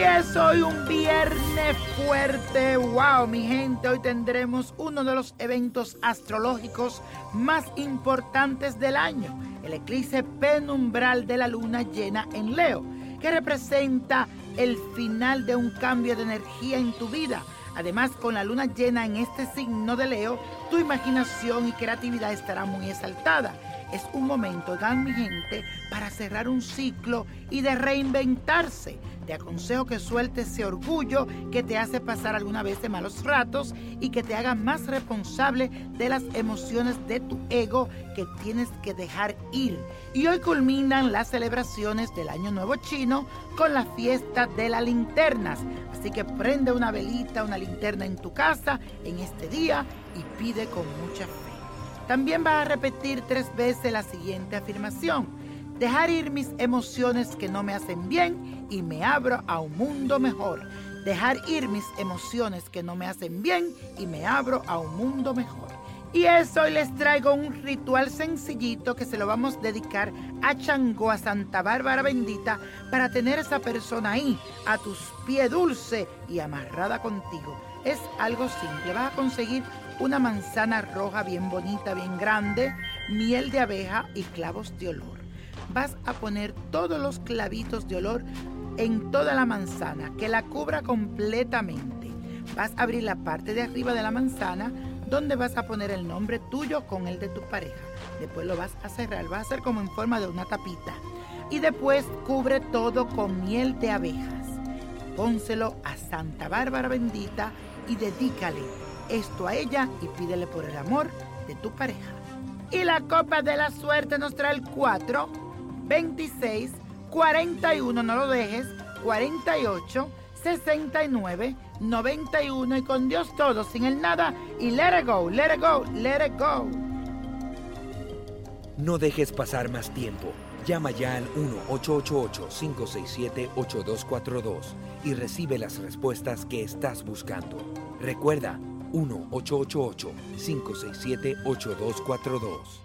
es hoy un viernes fuerte. ¡Wow, mi gente! Hoy tendremos uno de los eventos astrológicos más importantes del año, el eclipse penumbral de la luna llena en Leo, que representa el final de un cambio de energía en tu vida. Además, con la luna llena en este signo de Leo, tu imaginación y creatividad estará muy exaltada es un momento, dan mi gente, para cerrar un ciclo y de reinventarse. Aconsejo que sueltes ese orgullo que te hace pasar alguna vez de malos ratos y que te haga más responsable de las emociones de tu ego que tienes que dejar ir. Y hoy culminan las celebraciones del Año Nuevo Chino con la fiesta de las linternas. Así que prende una velita, una linterna en tu casa en este día y pide con mucha fe. También vas a repetir tres veces la siguiente afirmación. Dejar ir mis emociones que no me hacen bien y me abro a un mundo mejor. Dejar ir mis emociones que no me hacen bien y me abro a un mundo mejor. Y eso hoy les traigo un ritual sencillito que se lo vamos a dedicar a Changó, a Santa Bárbara bendita, para tener esa persona ahí, a tus pies dulce y amarrada contigo. Es algo simple, vas a conseguir una manzana roja bien bonita, bien grande, miel de abeja y clavos de olor. Vas a poner todos los clavitos de olor en toda la manzana, que la cubra completamente. Vas a abrir la parte de arriba de la manzana donde vas a poner el nombre tuyo con el de tu pareja. Después lo vas a cerrar, va a ser como en forma de una tapita. Y después cubre todo con miel de abejas. Pónselo a Santa Bárbara bendita y dedícale esto a ella y pídele por el amor de tu pareja. Y la copa de la suerte nos trae el 4, 26, 41, no lo dejes, 48, 69, 91 y con Dios todo, sin el nada y let it go, let it go, let it go. No dejes pasar más tiempo. Llama ya al 1-888-567-8242 y recibe las respuestas que estás buscando. Recuerda, 1-888-567-8242.